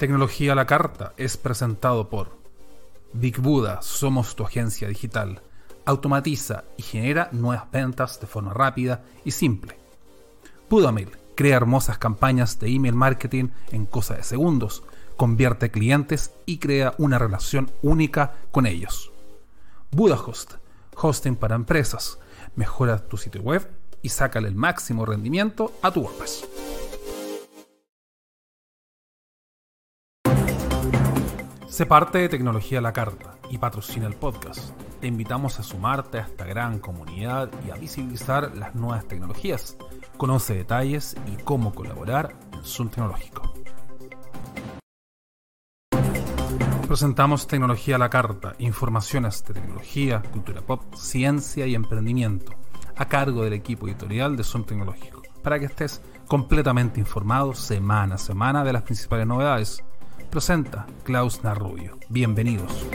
Tecnología a la Carta es presentado por Big Buda, somos tu agencia digital. Automatiza y genera nuevas ventas de forma rápida y simple. Budamail crea hermosas campañas de email marketing en cosa de segundos, convierte clientes y crea una relación única con ellos. BudaHost, hosting para empresas, mejora tu sitio web y sácale el máximo rendimiento a tu WordPress. Se parte de Tecnología a la Carta y patrocina el podcast. Te invitamos a sumarte a esta gran comunidad y a visibilizar las nuevas tecnologías. Conoce detalles y cómo colaborar en Zoom Tecnológico. Presentamos Tecnología a la Carta, informaciones de tecnología, cultura pop, ciencia y emprendimiento, a cargo del equipo editorial de Zoom Tecnológico, para que estés completamente informado semana a semana de las principales novedades presenta Klaus Narrubio. Bienvenidos.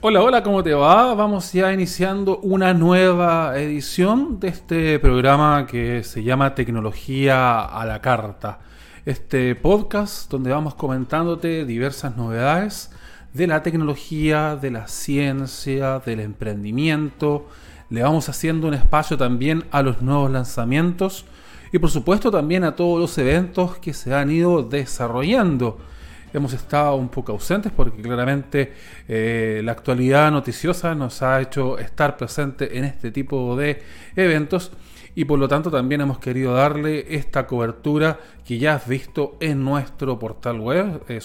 Hola, hola, ¿cómo te va? Vamos ya iniciando una nueva edición de este programa que se llama Tecnología a la Carta. Este podcast donde vamos comentándote diversas novedades de la tecnología, de la ciencia, del emprendimiento, le vamos haciendo un espacio también a los nuevos lanzamientos y por supuesto también a todos los eventos que se han ido desarrollando. Hemos estado un poco ausentes porque claramente eh, la actualidad noticiosa nos ha hecho estar presente en este tipo de eventos y por lo tanto también hemos querido darle esta cobertura que ya has visto en nuestro portal web, eh,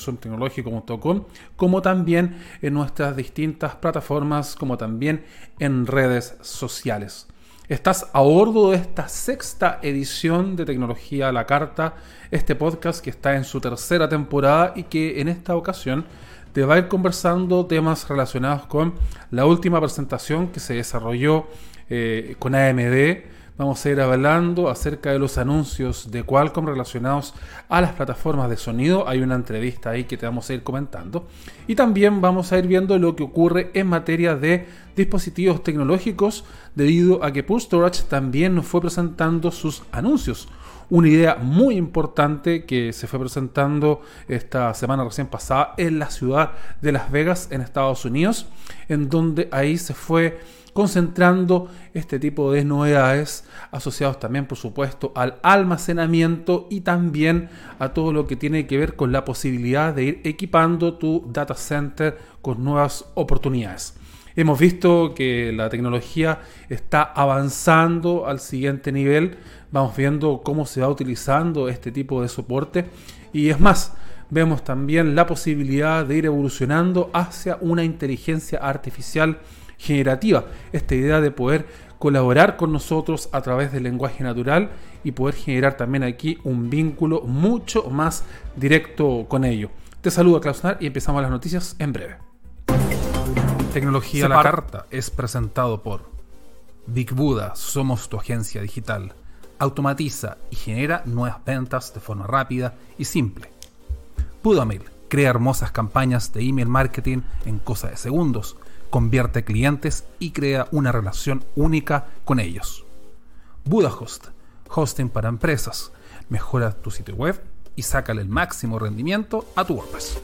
como también en nuestras distintas plataformas, como también en redes sociales. Estás a bordo de esta sexta edición de Tecnología a la Carta, este podcast que está en su tercera temporada y que en esta ocasión te va a ir conversando temas relacionados con la última presentación que se desarrolló eh, con AMD Vamos a ir hablando acerca de los anuncios de Qualcomm relacionados a las plataformas de sonido. Hay una entrevista ahí que te vamos a ir comentando. Y también vamos a ir viendo lo que ocurre en materia de dispositivos tecnológicos debido a que Pulse Storage también nos fue presentando sus anuncios una idea muy importante que se fue presentando esta semana recién pasada en la ciudad de Las Vegas, en Estados Unidos, en donde ahí se fue concentrando este tipo de novedades asociados también por supuesto al almacenamiento y también a todo lo que tiene que ver con la posibilidad de ir equipando tu data center con nuevas oportunidades. Hemos visto que la tecnología está avanzando al siguiente nivel, vamos viendo cómo se va utilizando este tipo de soporte y es más, vemos también la posibilidad de ir evolucionando hacia una inteligencia artificial generativa, esta idea de poder colaborar con nosotros a través del lenguaje natural y poder generar también aquí un vínculo mucho más directo con ello. Te saludo Klausnar y empezamos las noticias en breve. Tecnología a la carta es presentado por Big Buda, somos tu agencia digital. Automatiza y genera nuevas ventas de forma rápida y simple. Budamail crea hermosas campañas de email marketing en cosa de segundos convierte clientes y crea una relación única con ellos. BudaHost, hosting para empresas, mejora tu sitio web y sácale el máximo rendimiento a tu WordPress.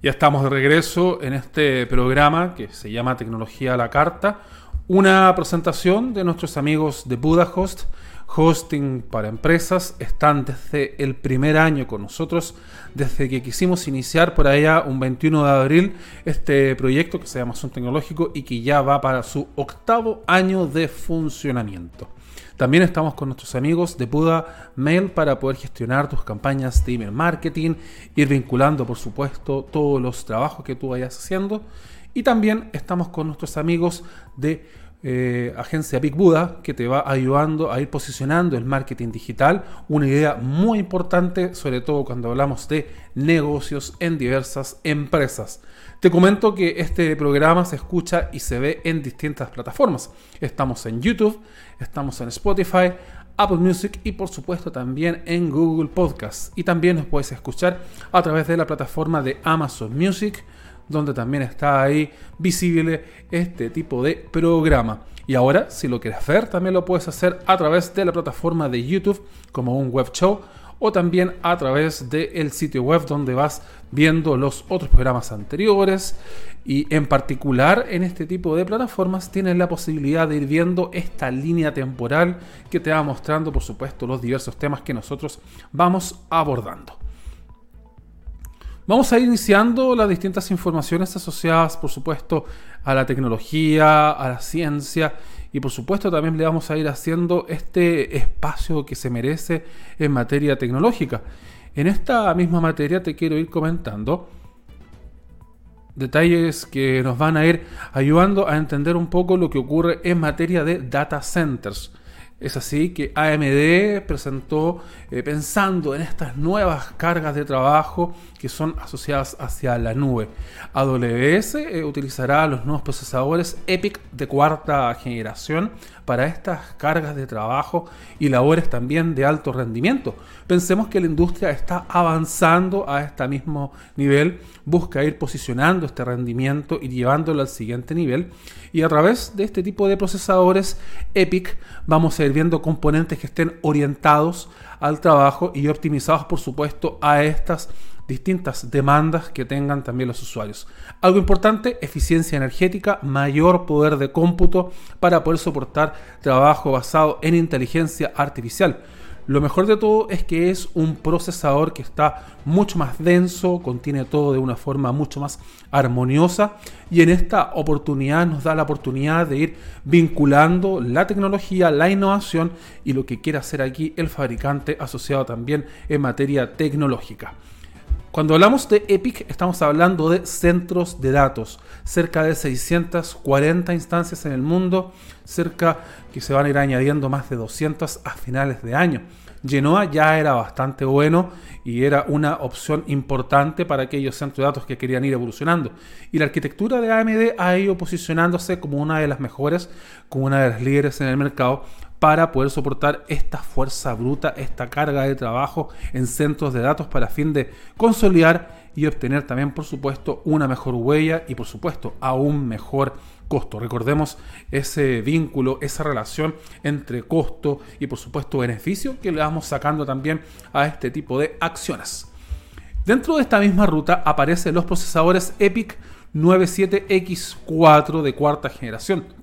Ya estamos de regreso en este programa que se llama Tecnología a la Carta, una presentación de nuestros amigos de BudaHost hosting para empresas. Están desde el primer año con nosotros, desde que quisimos iniciar por allá un 21 de abril este proyecto que se llama Zoom Tecnológico y que ya va para su octavo año de funcionamiento. También estamos con nuestros amigos de Buda Mail para poder gestionar tus campañas de email marketing, ir vinculando, por supuesto, todos los trabajos que tú vayas haciendo. Y también estamos con nuestros amigos de eh, agencia Big Buddha que te va ayudando a ir posicionando el marketing digital, una idea muy importante, sobre todo cuando hablamos de negocios en diversas empresas. Te comento que este programa se escucha y se ve en distintas plataformas. Estamos en YouTube, estamos en Spotify, Apple Music y por supuesto también en Google Podcast. Y también nos puedes escuchar a través de la plataforma de Amazon Music donde también está ahí visible este tipo de programa. Y ahora, si lo quieres ver, también lo puedes hacer a través de la plataforma de YouTube como un web show o también a través del sitio web donde vas viendo los otros programas anteriores y en particular en este tipo de plataformas tienes la posibilidad de ir viendo esta línea temporal que te va mostrando por supuesto los diversos temas que nosotros vamos abordando. Vamos a ir iniciando las distintas informaciones asociadas por supuesto a la tecnología, a la ciencia y por supuesto también le vamos a ir haciendo este espacio que se merece en materia tecnológica. En esta misma materia te quiero ir comentando detalles que nos van a ir ayudando a entender un poco lo que ocurre en materia de data centers. Es así que AMD presentó, eh, pensando en estas nuevas cargas de trabajo que son asociadas hacia la nube. AWS eh, utilizará los nuevos procesadores EPIC de cuarta generación para estas cargas de trabajo y labores también de alto rendimiento. Pensemos que la industria está avanzando a este mismo nivel, busca ir posicionando este rendimiento y llevándolo al siguiente nivel. Y a través de este tipo de procesadores EPIC vamos a ir viendo componentes que estén orientados al trabajo y optimizados por supuesto a estas distintas demandas que tengan también los usuarios. Algo importante, eficiencia energética, mayor poder de cómputo para poder soportar trabajo basado en inteligencia artificial. Lo mejor de todo es que es un procesador que está mucho más denso, contiene todo de una forma mucho más armoniosa y en esta oportunidad nos da la oportunidad de ir vinculando la tecnología, la innovación y lo que quiere hacer aquí el fabricante asociado también en materia tecnológica. Cuando hablamos de EPIC estamos hablando de centros de datos, cerca de 640 instancias en el mundo, cerca que se van a ir añadiendo más de 200 a finales de año. Genoa ya era bastante bueno y era una opción importante para aquellos centros de datos que querían ir evolucionando. Y la arquitectura de AMD ha ido posicionándose como una de las mejores, como una de las líderes en el mercado, para poder soportar esta fuerza bruta, esta carga de trabajo en centros de datos para fin de consolidar y obtener también, por supuesto, una mejor huella y, por supuesto, aún mejor costo. Recordemos ese vínculo, esa relación entre costo y, por supuesto, beneficio que le vamos sacando también a este tipo de acciones. Dentro de esta misma ruta aparecen los procesadores EPIC 97X4 de cuarta generación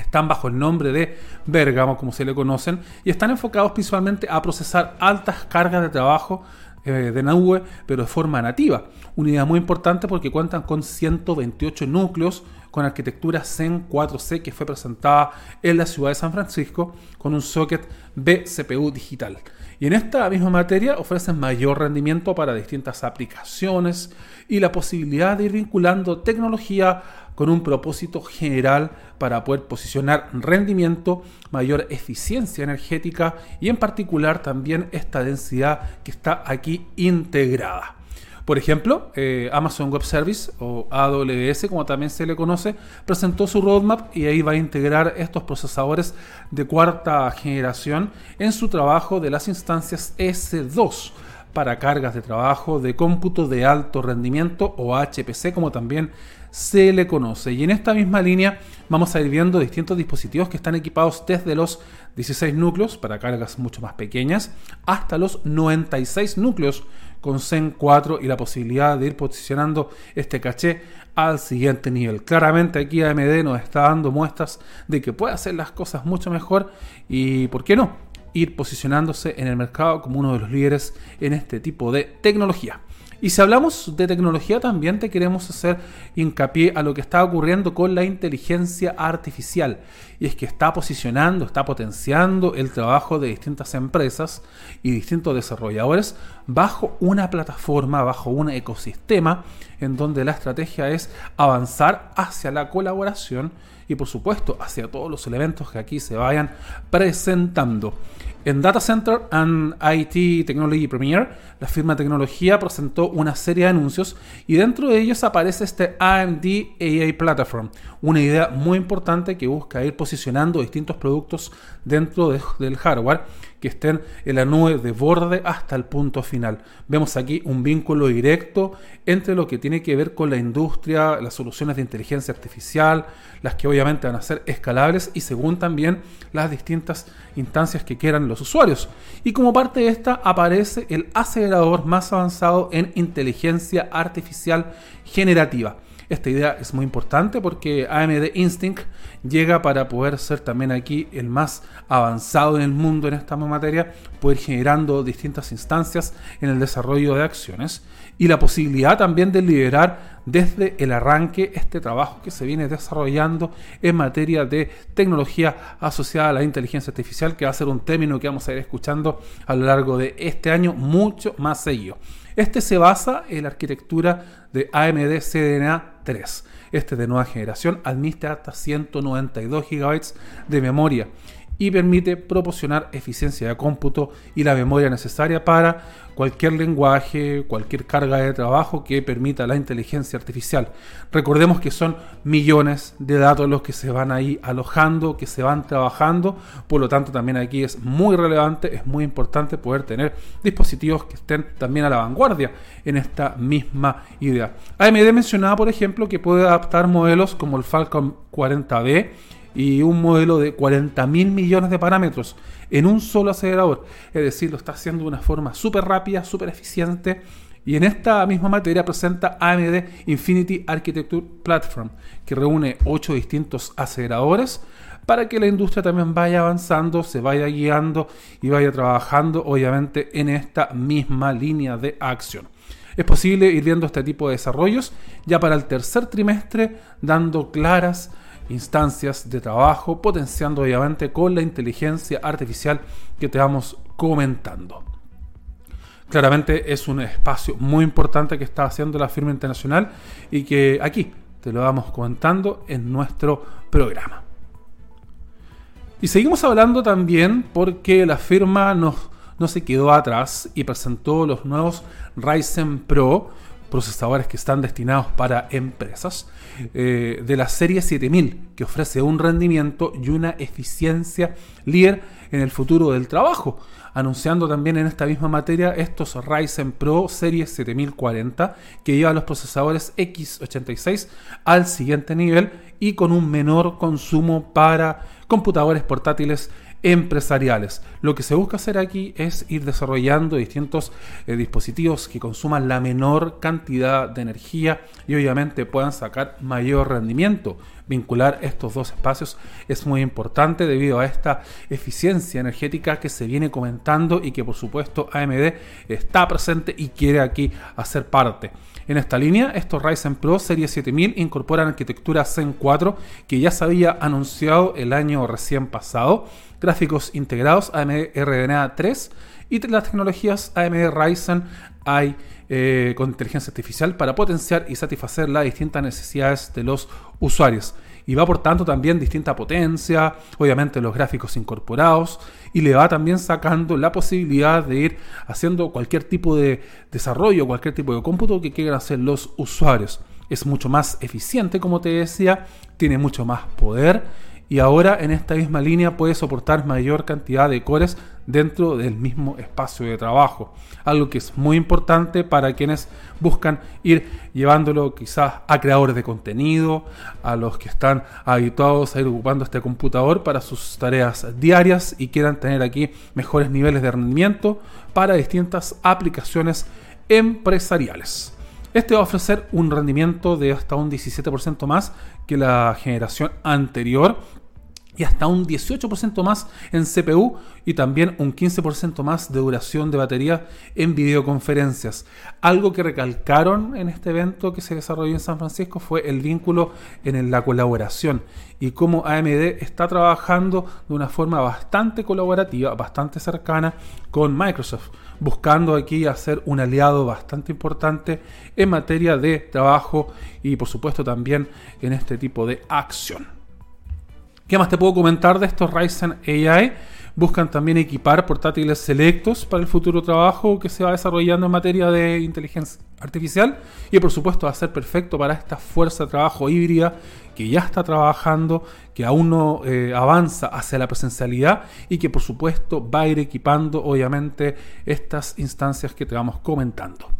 están bajo el nombre de Bergamo, como se le conocen, y están enfocados principalmente a procesar altas cargas de trabajo eh, de nube, pero de forma nativa. Una idea muy importante porque cuentan con 128 núcleos con arquitectura Zen 4C que fue presentada en la ciudad de San Francisco con un socket BCPU digital. Y en esta misma materia ofrecen mayor rendimiento para distintas aplicaciones y la posibilidad de ir vinculando tecnología con un propósito general para poder posicionar rendimiento, mayor eficiencia energética y en particular también esta densidad que está aquí integrada. Por ejemplo, eh, Amazon Web Service o AWS, como también se le conoce, presentó su roadmap y ahí va a integrar estos procesadores de cuarta generación en su trabajo de las instancias S2 para cargas de trabajo de cómputo de alto rendimiento o HPC, como también se le conoce. Y en esta misma línea vamos a ir viendo distintos dispositivos que están equipados desde los 16 núcleos para cargas mucho más pequeñas hasta los 96 núcleos con Zen 4 y la posibilidad de ir posicionando este caché al siguiente nivel. Claramente aquí AMD nos está dando muestras de que puede hacer las cosas mucho mejor y, ¿por qué no? Ir posicionándose en el mercado como uno de los líderes en este tipo de tecnología. Y si hablamos de tecnología, también te queremos hacer hincapié a lo que está ocurriendo con la inteligencia artificial. Y es que está posicionando, está potenciando el trabajo de distintas empresas y distintos desarrolladores bajo una plataforma, bajo un ecosistema en donde la estrategia es avanzar hacia la colaboración y por supuesto hacia todos los elementos que aquí se vayan presentando. En Data Center and IT Technology Premier, la firma tecnología presentó una serie de anuncios y dentro de ellos aparece este AMD AI Platform, una idea muy importante que busca ir posicionando distintos productos dentro del hardware que estén en la nube de borde hasta el punto final. Vemos aquí un vínculo directo entre lo que tiene que ver con la industria, las soluciones de inteligencia artificial, las que obviamente van a ser escalables y según también las distintas instancias que quieran los usuarios. Y como parte de esta aparece el acelerador más avanzado en inteligencia artificial generativa. Esta idea es muy importante porque AMD Instinct llega para poder ser también aquí el más avanzado en el mundo en esta materia, poder generando distintas instancias en el desarrollo de acciones y la posibilidad también de liderar desde el arranque este trabajo que se viene desarrollando en materia de tecnología asociada a la inteligencia artificial, que va a ser un término que vamos a ir escuchando a lo largo de este año mucho más seguido. Este se basa en la arquitectura de AMD CDNA 3. Este de nueva generación admite hasta 192 GB de memoria y permite proporcionar eficiencia de cómputo y la memoria necesaria para cualquier lenguaje, cualquier carga de trabajo que permita la inteligencia artificial. Recordemos que son millones de datos los que se van ahí alojando, que se van trabajando, por lo tanto también aquí es muy relevante, es muy importante poder tener dispositivos que estén también a la vanguardia en esta misma idea. AMD mencionaba, por ejemplo, que puede adaptar modelos como el Falcon 40B, y un modelo de 40 mil millones de parámetros en un solo acelerador. Es decir, lo está haciendo de una forma súper rápida, súper eficiente. Y en esta misma materia presenta AMD Infinity Architecture Platform, que reúne 8 distintos aceleradores para que la industria también vaya avanzando, se vaya guiando y vaya trabajando, obviamente, en esta misma línea de acción. Es posible ir viendo este tipo de desarrollos ya para el tercer trimestre, dando claras instancias de trabajo, potenciando obviamente con la inteligencia artificial que te vamos comentando. Claramente es un espacio muy importante que está haciendo la firma internacional y que aquí te lo vamos comentando en nuestro programa. Y seguimos hablando también porque la firma no, no se quedó atrás y presentó los nuevos Ryzen Pro procesadores que están destinados para empresas, eh, de la serie 7000, que ofrece un rendimiento y una eficiencia líder en el futuro del trabajo, anunciando también en esta misma materia estos Ryzen Pro Serie 7040, que llevan los procesadores x86 al siguiente nivel y con un menor consumo para computadores portátiles empresariales. Lo que se busca hacer aquí es ir desarrollando distintos eh, dispositivos que consuman la menor cantidad de energía y obviamente puedan sacar mayor rendimiento. Vincular estos dos espacios es muy importante debido a esta eficiencia energética que se viene comentando y que por supuesto AMD está presente y quiere aquí hacer parte. En esta línea, estos Ryzen Pro Serie 7000 incorporan arquitectura Zen 4 que ya se había anunciado el año recién pasado gráficos integrados AMD RDNA 3 y las tecnologías AMD Ryzen hay eh, con inteligencia artificial para potenciar y satisfacer las distintas necesidades de los usuarios. Y va por tanto también distinta potencia, obviamente los gráficos incorporados, y le va también sacando la posibilidad de ir haciendo cualquier tipo de desarrollo, cualquier tipo de cómputo que quieran hacer los usuarios. Es mucho más eficiente, como te decía, tiene mucho más poder y ahora en esta misma línea puede soportar mayor cantidad de cores dentro del mismo espacio de trabajo. Algo que es muy importante para quienes buscan ir llevándolo quizás a creadores de contenido, a los que están habituados a ir ocupando este computador para sus tareas diarias y quieran tener aquí mejores niveles de rendimiento para distintas aplicaciones empresariales. Este va a ofrecer un rendimiento de hasta un 17% más que la generación anterior y hasta un 18% más en CPU y también un 15% más de duración de batería en videoconferencias. Algo que recalcaron en este evento que se desarrolló en San Francisco fue el vínculo en la colaboración y cómo AMD está trabajando de una forma bastante colaborativa, bastante cercana con Microsoft, buscando aquí hacer un aliado bastante importante en materia de trabajo y por supuesto también en este tipo de acción. ¿Qué más te puedo comentar de estos Ryzen AI? Buscan también equipar portátiles selectos para el futuro trabajo que se va desarrollando en materia de inteligencia artificial y por supuesto va a ser perfecto para esta fuerza de trabajo híbrida que ya está trabajando, que aún no eh, avanza hacia la presencialidad y que por supuesto va a ir equipando obviamente estas instancias que te vamos comentando.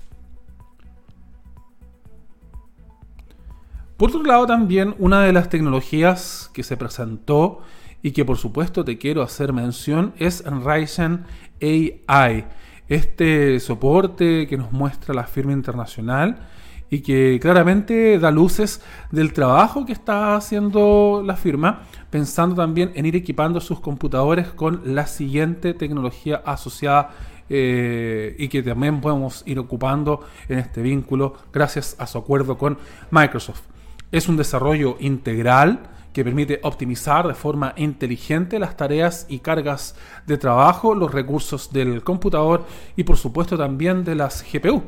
Por otro lado también una de las tecnologías que se presentó y que por supuesto te quiero hacer mención es Ryzen AI, este soporte que nos muestra la firma internacional y que claramente da luces del trabajo que está haciendo la firma, pensando también en ir equipando sus computadores con la siguiente tecnología asociada eh, y que también podemos ir ocupando en este vínculo gracias a su acuerdo con Microsoft. Es un desarrollo integral que permite optimizar de forma inteligente las tareas y cargas de trabajo, los recursos del computador y por supuesto también de las GPU.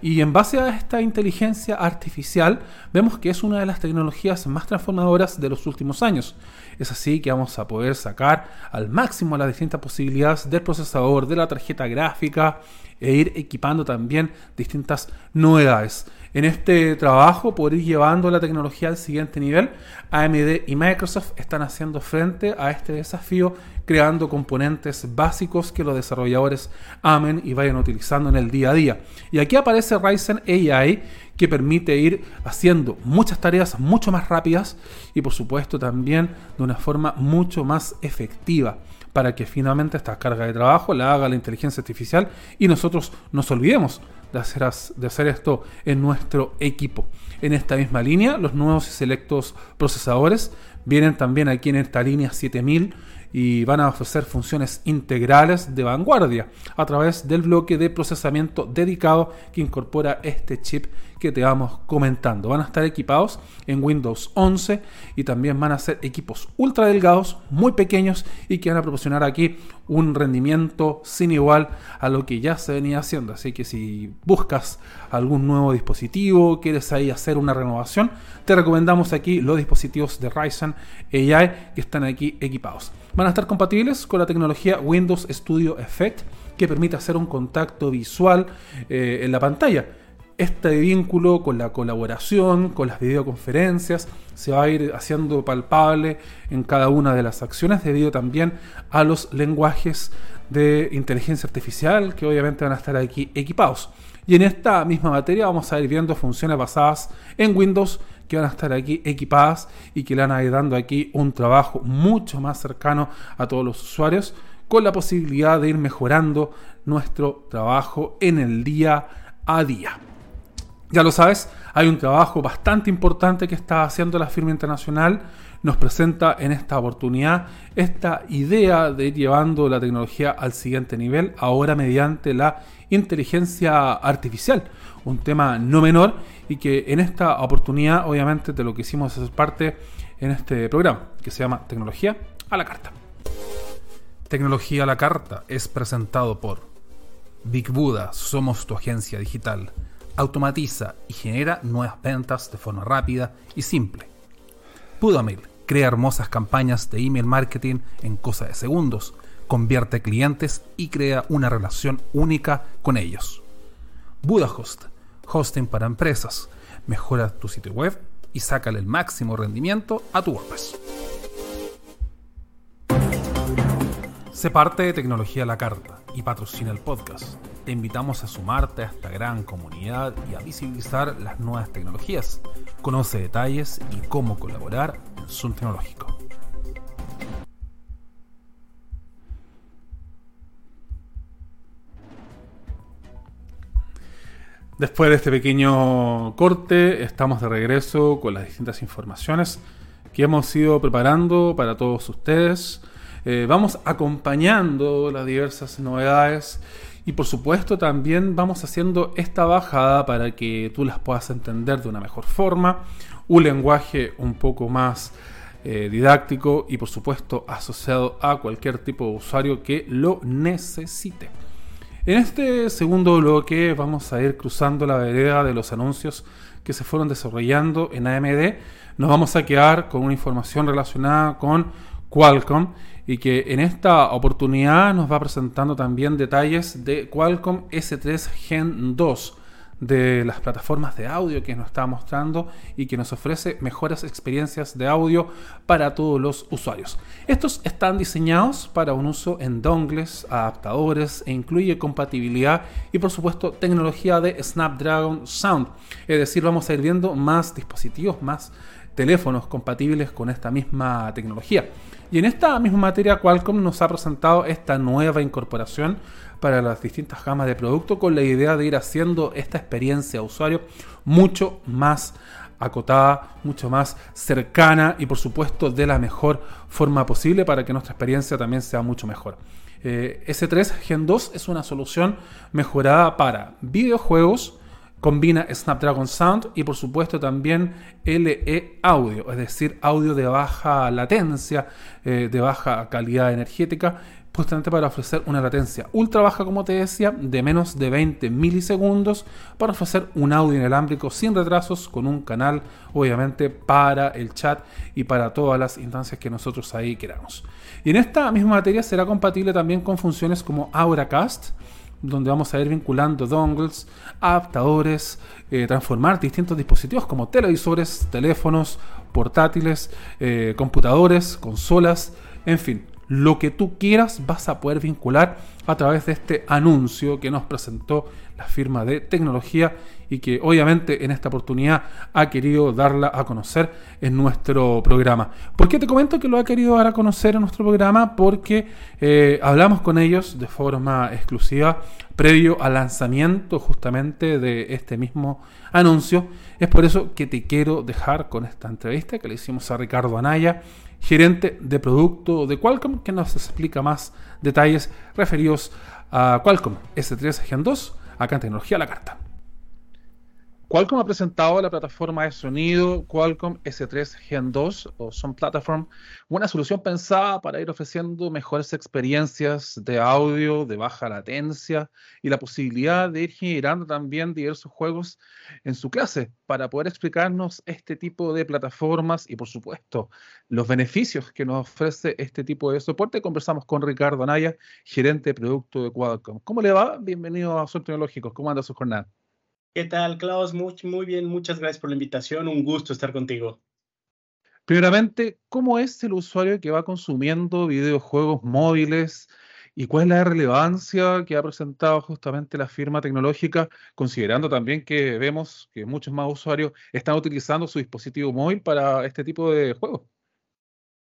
Y en base a esta inteligencia artificial, vemos que es una de las tecnologías más transformadoras de los últimos años. Es así que vamos a poder sacar al máximo las distintas posibilidades del procesador, de la tarjeta gráfica e ir equipando también distintas novedades. En este trabajo, por ir llevando la tecnología al siguiente nivel, AMD y Microsoft están haciendo frente a este desafío creando componentes básicos que los desarrolladores amen y vayan utilizando en el día a día. Y aquí aparece Ryzen AI que permite ir haciendo muchas tareas mucho más rápidas y por supuesto también de una forma mucho más efectiva para que finalmente esta carga de trabajo la haga la inteligencia artificial y nosotros nos olvidemos de hacer, de hacer esto en nuestro equipo. En esta misma línea, los nuevos y selectos procesadores vienen también aquí en esta línea 7000 y van a ofrecer funciones integrales de vanguardia a través del bloque de procesamiento dedicado que incorpora este chip que te vamos comentando. Van a estar equipados en Windows 11 y también van a ser equipos ultra delgados, muy pequeños y que van a proporcionar aquí un rendimiento sin igual a lo que ya se venía haciendo. Así que si buscas algún nuevo dispositivo, quieres ahí hacer una renovación, te recomendamos aquí los dispositivos de Ryzen AI que están aquí equipados. Van a estar compatibles con la tecnología Windows Studio Effect que permite hacer un contacto visual eh, en la pantalla este vínculo con la colaboración, con las videoconferencias, se va a ir haciendo palpable en cada una de las acciones debido también a los lenguajes de inteligencia artificial que obviamente van a estar aquí equipados. Y en esta misma materia vamos a ir viendo funciones basadas en Windows que van a estar aquí equipadas y que le van a ir dando aquí un trabajo mucho más cercano a todos los usuarios con la posibilidad de ir mejorando nuestro trabajo en el día a día. Ya lo sabes, hay un trabajo bastante importante que está haciendo la firma internacional. Nos presenta en esta oportunidad esta idea de ir llevando la tecnología al siguiente nivel, ahora mediante la inteligencia artificial. Un tema no menor y que en esta oportunidad obviamente de lo que hicimos es parte en este programa, que se llama Tecnología a la Carta. Tecnología a la Carta es presentado por Big Buda, somos tu agencia digital automatiza y genera nuevas ventas de forma rápida y simple. Pudamail crea hermosas campañas de email marketing en cosa de segundos, convierte clientes y crea una relación única con ellos. Budahost, hosting para empresas, mejora tu sitio web y sácale el máximo rendimiento a tu WordPress. Se parte de Tecnología a la Carta y patrocina el podcast te invitamos a sumarte a esta gran comunidad y a visibilizar las nuevas tecnologías. Conoce detalles y cómo colaborar en Zoom Tecnológico. Después de este pequeño corte, estamos de regreso con las distintas informaciones que hemos ido preparando para todos ustedes. Eh, vamos acompañando las diversas novedades y por supuesto también vamos haciendo esta bajada para que tú las puedas entender de una mejor forma, un lenguaje un poco más eh, didáctico y por supuesto asociado a cualquier tipo de usuario que lo necesite. En este segundo bloque vamos a ir cruzando la vereda de los anuncios que se fueron desarrollando en AMD. Nos vamos a quedar con una información relacionada con Qualcomm y que en esta oportunidad nos va presentando también detalles de Qualcomm S3 Gen 2 de las plataformas de audio que nos está mostrando y que nos ofrece mejores experiencias de audio para todos los usuarios. Estos están diseñados para un uso en dongles, adaptadores e incluye compatibilidad y por supuesto tecnología de Snapdragon Sound. Es decir, vamos a ir viendo más dispositivos, más teléfonos compatibles con esta misma tecnología. Y en esta misma materia Qualcomm nos ha presentado esta nueva incorporación para las distintas gamas de producto con la idea de ir haciendo esta experiencia usuario mucho más acotada, mucho más cercana y por supuesto de la mejor forma posible para que nuestra experiencia también sea mucho mejor. Eh, S3 Gen 2 es una solución mejorada para videojuegos, combina Snapdragon Sound y por supuesto también LE Audio, es decir, audio de baja latencia, eh, de baja calidad energética justamente para ofrecer una latencia ultra baja, como te decía, de menos de 20 milisegundos, para ofrecer un audio inalámbrico sin retrasos, con un canal, obviamente, para el chat y para todas las instancias que nosotros ahí queramos. Y en esta misma materia será compatible también con funciones como Auracast, donde vamos a ir vinculando dongles, adaptadores, eh, transformar distintos dispositivos como televisores, teléfonos, portátiles, eh, computadores, consolas, en fin, lo que tú quieras vas a poder vincular a través de este anuncio que nos presentó la firma de tecnología y que obviamente en esta oportunidad ha querido darla a conocer en nuestro programa. ¿Por qué te comento que lo ha querido dar a conocer en nuestro programa? Porque eh, hablamos con ellos de forma exclusiva previo al lanzamiento justamente de este mismo anuncio. Es por eso que te quiero dejar con esta entrevista que le hicimos a Ricardo Anaya, gerente de producto de Qualcomm, que nos explica más detalles referidos a Qualcomm S3 Gen 2, acá en Tecnología a la Carta. Qualcomm ha presentado la plataforma de sonido Qualcomm S3 Gen 2 o Sound Platform, una solución pensada para ir ofreciendo mejores experiencias de audio de baja latencia y la posibilidad de ir generando también diversos juegos en su clase para poder explicarnos este tipo de plataformas y por supuesto los beneficios que nos ofrece este tipo de soporte. Conversamos con Ricardo Anaya, gerente de producto de Qualcomm. ¿Cómo le va? Bienvenido a Sol Tecnológicos. ¿Cómo anda su jornada? ¿Qué tal, Klaus? Muy, muy bien, muchas gracias por la invitación. Un gusto estar contigo. Primeramente, ¿cómo es el usuario que va consumiendo videojuegos móviles y cuál es la relevancia que ha presentado justamente la firma tecnológica, considerando también que vemos que muchos más usuarios están utilizando su dispositivo móvil para este tipo de juegos?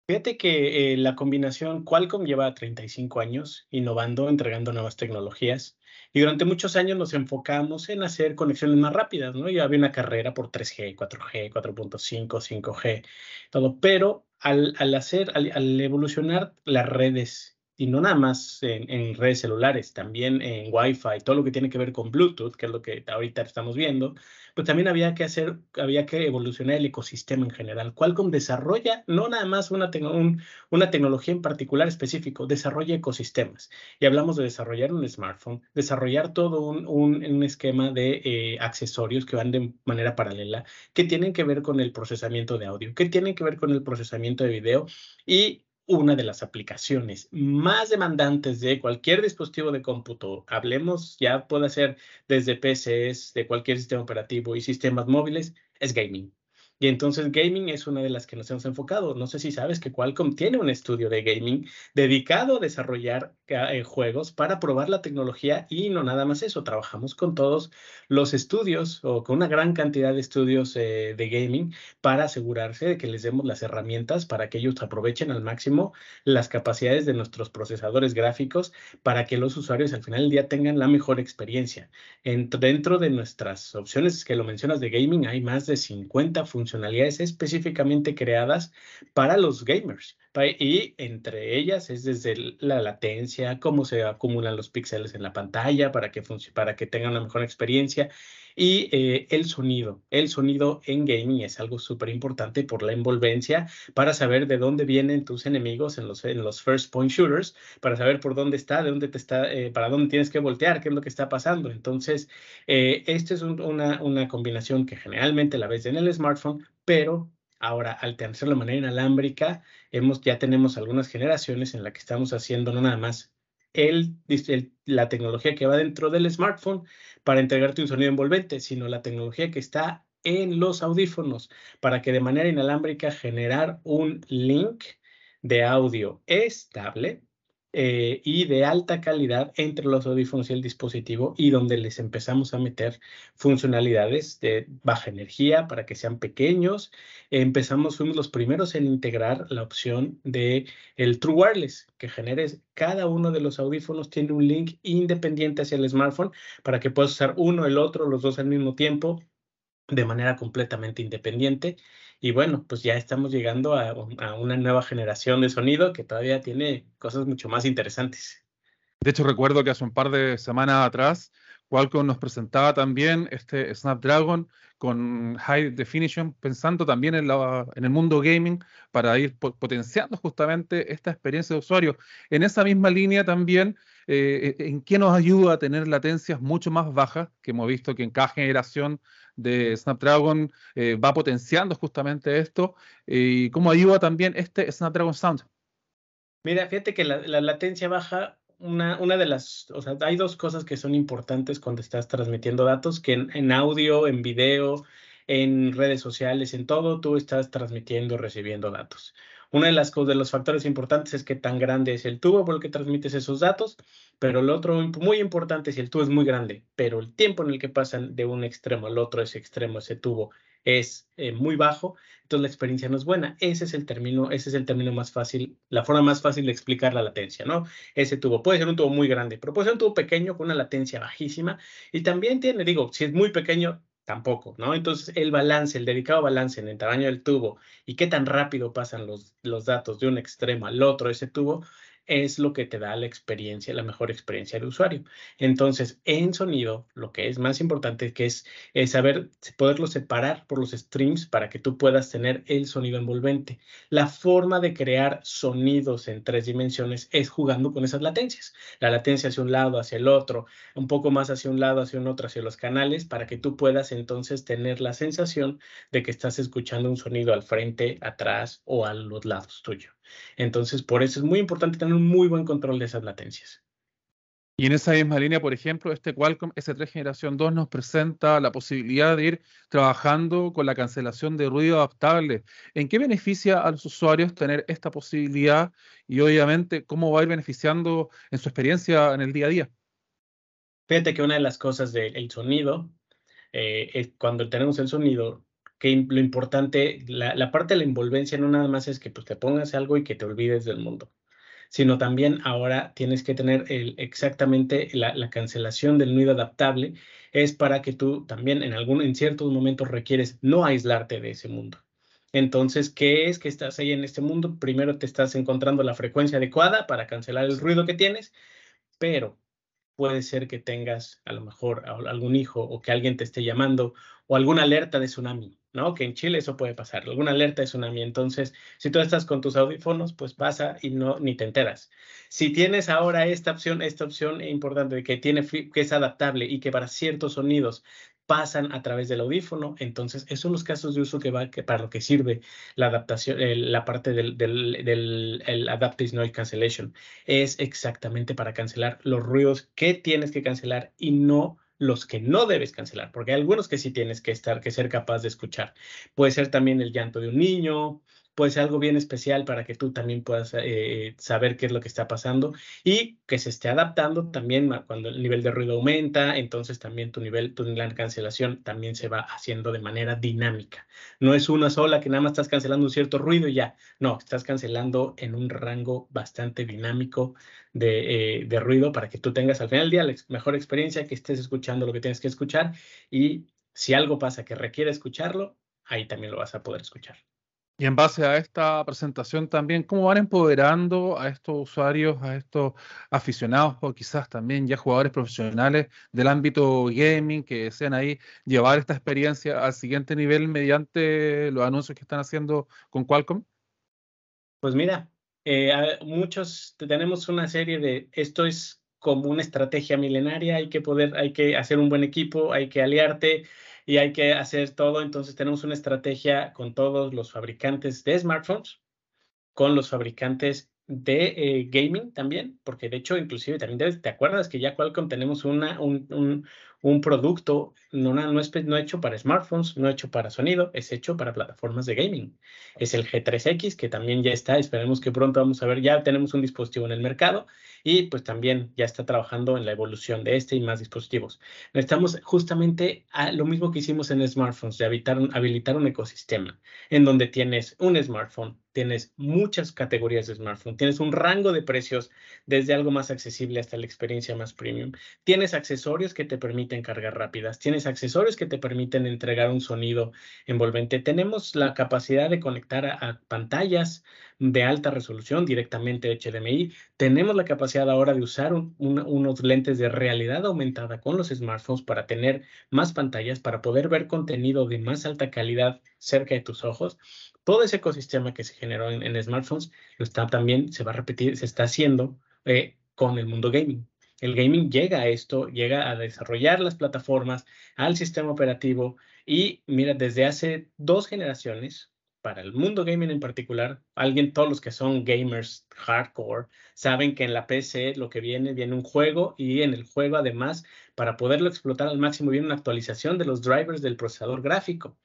Fíjate que eh, la combinación Qualcomm lleva 35 años innovando, entregando nuevas tecnologías. Y durante muchos años nos enfocamos en hacer conexiones más rápidas, ¿no? Ya había una carrera por 3G, 4G, 4.5, 5G, todo. Pero al, al hacer, al, al evolucionar las redes y no nada más en, redes celulares, también en Wi-Fi, todo lo que tiene que ver con Bluetooth, que es lo que ahorita estamos viendo, pues también había que hacer, había que evolucionar el ecosistema en general. Qualcomm desarrolla no nada más una, una tecnología en particular específico, desarrolla ecosistemas. Y hablamos de desarrollar un smartphone, desarrollar todo un, un, esquema de eh, accesorios que van de manera paralela, que tienen que ver con el procesamiento de audio, que tienen que ver con el procesamiento de video y una de las aplicaciones más demandantes de cualquier dispositivo de cómputo, hablemos, ya puede ser desde PCs, de cualquier sistema operativo y sistemas móviles, es gaming. Y entonces gaming es una de las que nos hemos enfocado. No sé si sabes que Qualcomm tiene un estudio de gaming dedicado a desarrollar eh, juegos para probar la tecnología y no nada más eso. Trabajamos con todos los estudios o con una gran cantidad de estudios eh, de gaming para asegurarse de que les demos las herramientas para que ellos aprovechen al máximo las capacidades de nuestros procesadores gráficos para que los usuarios al final del día tengan la mejor experiencia. dentro de nuestras opciones que lo mencionas de gaming hay más de 50 funciones funcionalidades específicamente creadas para los gamers. Y entre ellas es desde la latencia, cómo se acumulan los píxeles en la pantalla para que, para que tengan una mejor experiencia. Y eh, el sonido. El sonido en gaming es algo súper importante por la envolvencia para saber de dónde vienen tus enemigos en los, en los first point shooters, para saber por dónde está, de dónde te está, eh, para dónde tienes que voltear, qué es lo que está pasando. Entonces, eh, esta es una, una combinación que generalmente la ves en el smartphone, pero Ahora, al hacerlo de manera inalámbrica, hemos, ya tenemos algunas generaciones en las que estamos haciendo no nada más el, la tecnología que va dentro del smartphone para entregarte un sonido envolvente, sino la tecnología que está en los audífonos para que de manera inalámbrica generar un link de audio estable eh, y de alta calidad entre los audífonos y el dispositivo y donde les empezamos a meter funcionalidades de baja energía para que sean pequeños. Empezamos, fuimos los primeros en integrar la opción de el True Wireless, que generes cada uno de los audífonos tiene un link independiente hacia el smartphone para que puedas usar uno, el otro, los dos al mismo tiempo de manera completamente independiente. Y bueno, pues ya estamos llegando a, una nueva generación de sonido que todavía tiene cosas mucho más interesantes. De hecho, recuerdo que hace un par de semanas atrás, Qualcomm nos presentaba también este Snapdragon con High Definition, pensando también en, el mundo gaming para ir potenciando justamente esta experiencia de usuario. En esa misma línea también, eh, ¿en qué nos ayuda a tener latencias mucho más bajas? Que hemos visto que en cada generación de Snapdragon eh, va potenciando justamente esto y cómo ayuda también este Snapdragon Sound. Mira, fíjate que la, latencia baja, una, una, de las, o sea, hay dos cosas que son importantes cuando estás transmitiendo datos, que en, audio, en video, en redes sociales, en todo, tú estás transmitiendo, recibiendo datos. Una de las de los factores importantes es que tan grande es el tubo por el que transmites esos datos, pero el otro muy importante es si el tubo es muy grande, pero el tiempo en el que pasan de un extremo al otro, ese extremo, ese tubo, es eh, muy bajo, entonces la experiencia no es buena. Ese es el término, ese es el término más fácil, la forma más fácil de explicar la latencia, ¿no? Ese tubo puede ser un tubo muy grande, pero puede ser un tubo pequeño con una latencia bajísima y también tiene, digo, si es muy pequeño, tampoco, ¿no? Entonces, el balance, el dedicado balance en el tamaño del tubo y qué tan rápido pasan los, los datos de un extremo al otro ese tubo, es lo que te da la experiencia, la mejor experiencia de usuario. Entonces, en sonido, lo que es más importante es, saber poderlo separar por los streams para que tú puedas tener el sonido envolvente. La forma de crear sonidos en tres dimensiones es jugando con esas latencias. La latencia hacia un lado, hacia el otro, un poco más hacia un lado, hacia un otro, hacia los canales, para que tú puedas entonces tener la sensación de que estás escuchando un sonido al frente, atrás o a los lados tuyo. Entonces, por eso es muy importante tener un muy buen control de esas latencias. Y en esa misma línea, por ejemplo, este Qualcomm S3 Generación 2 nos presenta la posibilidad de ir trabajando con la cancelación de ruido adaptable. ¿En qué beneficia a los usuarios tener esta posibilidad y obviamente cómo va a ir beneficiando en su experiencia en el día a día? Fíjate que una de las cosas del sonido, eh, es cuando tenemos el sonido, lo importante, la, parte de la envolvencia no nada más es que pues, te pongas algo y que te olvides del mundo, sino también ahora tienes que tener exactamente la, cancelación del ruido adaptable, es para que tú también en, algún, en ciertos momentos requieres no aislarte de ese mundo. Entonces, ¿qué es que estás ahí en este mundo? Primero te estás encontrando la frecuencia adecuada para cancelar el ruido que tienes, pero puede ser que tengas a lo mejor algún hijo o que alguien te esté llamando o alguna alerta de tsunami, ¿no? Que en Chile eso puede pasar, alguna alerta de tsunami. Entonces, si tú estás con tus audífonos, pues pasa y no ni te enteras. Si tienes ahora esta opción, esta opción importante que tiene que es adaptable y que para ciertos sonidos pasan a través del audífono. Entonces, esos son los casos de uso que va, para lo que sirve la adaptación, la parte del, del, del el Adaptive Noise Cancellation. Es exactamente para cancelar los ruidos que tienes que cancelar y no los que no debes cancelar, porque hay algunos que sí tienes que estar, que ser capaz de escuchar. Puede ser también el llanto de un niño, puede ser algo bien especial para que tú también puedas eh, saber qué es lo que está pasando y que se esté adaptando también cuando el nivel de ruido aumenta, entonces también tu nivel, tu nivel de cancelación también se va haciendo de manera dinámica. No es una sola que nada más estás cancelando un cierto ruido y ya, no, estás cancelando en un rango bastante dinámico de, eh, de ruido para que tú tengas al final del día la mejor experiencia, que estés escuchando lo que tienes que escuchar y si algo pasa que requiere escucharlo, ahí también lo vas a poder escuchar. Y en base a esta presentación también, ¿cómo van empoderando a estos usuarios, a estos aficionados o quizás también ya jugadores profesionales del ámbito gaming que desean ahí llevar esta experiencia al siguiente nivel mediante los anuncios que están haciendo con Qualcomm? Pues mira, eh, muchos tenemos una serie de, esto es como una estrategia milenaria, hay que poder, hay que hacer un buen equipo, hay que aliarte y hay que hacer todo. Entonces tenemos una estrategia con todos los fabricantes de smartphones, con los fabricantes de eh, gaming también, porque de hecho, inclusive también te acuerdas que ya Qualcomm tenemos una, un, un producto no, no, no hecho para smartphones, no hecho para sonido, es hecho para plataformas de gaming. Es el G3X, que también ya está, esperemos que pronto vamos a ver, ya tenemos un dispositivo en el mercado y pues también ya está trabajando en la evolución de este y más dispositivos. Necesitamos justamente a lo mismo que hicimos en smartphones, de habilitar un, habilitar un ecosistema en donde tienes un smartphone, tienes muchas categorías de smartphone, tienes un rango de precios desde algo más accesible hasta la experiencia más premium, tienes accesorios que te permiten cargas rápidas, tienes accesorios que te permiten entregar un sonido envolvente, tenemos la capacidad de conectar a, pantallas de alta resolución directamente HDMI, tenemos la capacidad ahora de usar unos lentes de realidad aumentada con los smartphones para tener más pantallas, para poder ver contenido de más alta calidad cerca de tus ojos. Todo ese ecosistema que se generó en, smartphones lo está también, se va a repetir, se está haciendo eh, con el mundo gaming el gaming llega a esto, llega a desarrollar las plataformas, al sistema operativo y mira, desde hace dos generaciones, para el mundo gaming en particular, alguien, todos los que son gamers hardcore, saben que en la PC lo que viene, viene un juego y en el juego además, para poderlo explotar al máximo, viene una actualización de los drivers del procesador gráfico.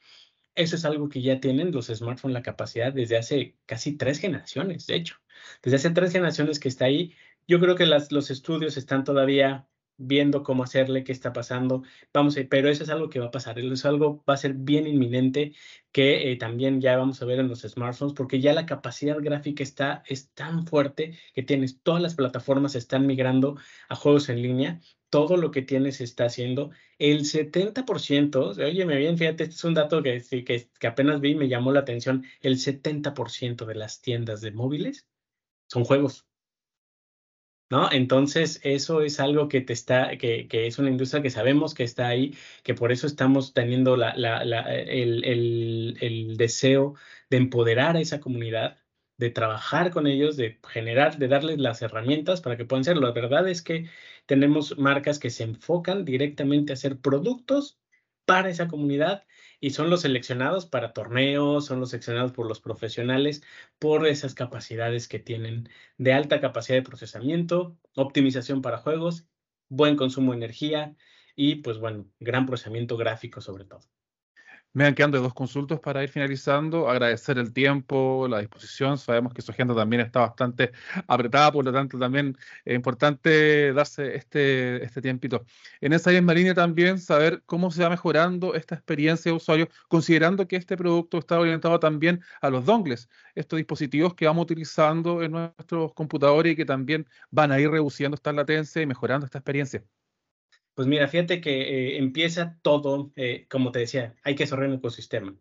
Eso es algo que ya tienen los smartphones la capacidad desde hace casi tres generaciones, de hecho. Desde hace tres generaciones que está ahí yo creo que los estudios están todavía viendo cómo hacerle, qué está pasando. Vamos a, pero eso es algo que va a pasar, es algo va a ser bien inminente que eh, también ya vamos a ver en los smartphones, porque ya la capacidad gráfica está es tan fuerte que tienes todas las plataformas están migrando a juegos en línea. Todo lo que tienes está haciendo. El 70%, oye, me bien, fíjate, este es un dato que, que, que apenas vi y me llamó la atención. El 70% de las tiendas de móviles son juegos. ¿No? Entonces, eso es algo que te está, que, que, es una industria que sabemos que está ahí, que por eso estamos teniendo la, la, la, el, el, el, deseo de empoderar a esa comunidad, de trabajar con ellos, de generar, de darles las herramientas para que puedan ser. La verdad es que tenemos marcas que se enfocan directamente a hacer productos para esa comunidad y son los seleccionados para torneos, son los seleccionados por los profesionales por esas capacidades que tienen de alta capacidad de procesamiento, optimización para juegos, buen consumo de energía y pues bueno, gran procesamiento gráfico sobre todo. Me han quedando dos consultas para ir finalizando. Agradecer el tiempo, la disposición. Sabemos que su agenda también está bastante apretada, por lo tanto también es importante darse este, este tiempito. En esa misma línea también saber cómo se va mejorando esta experiencia de usuario, considerando que este producto está orientado también a los dongles, estos dispositivos que vamos utilizando en nuestros computadores y que también van a ir reduciendo esta latencia y mejorando esta experiencia. Pues mira, fíjate que eh, empieza todo, eh, como te decía, hay que cerrar un ecosistema.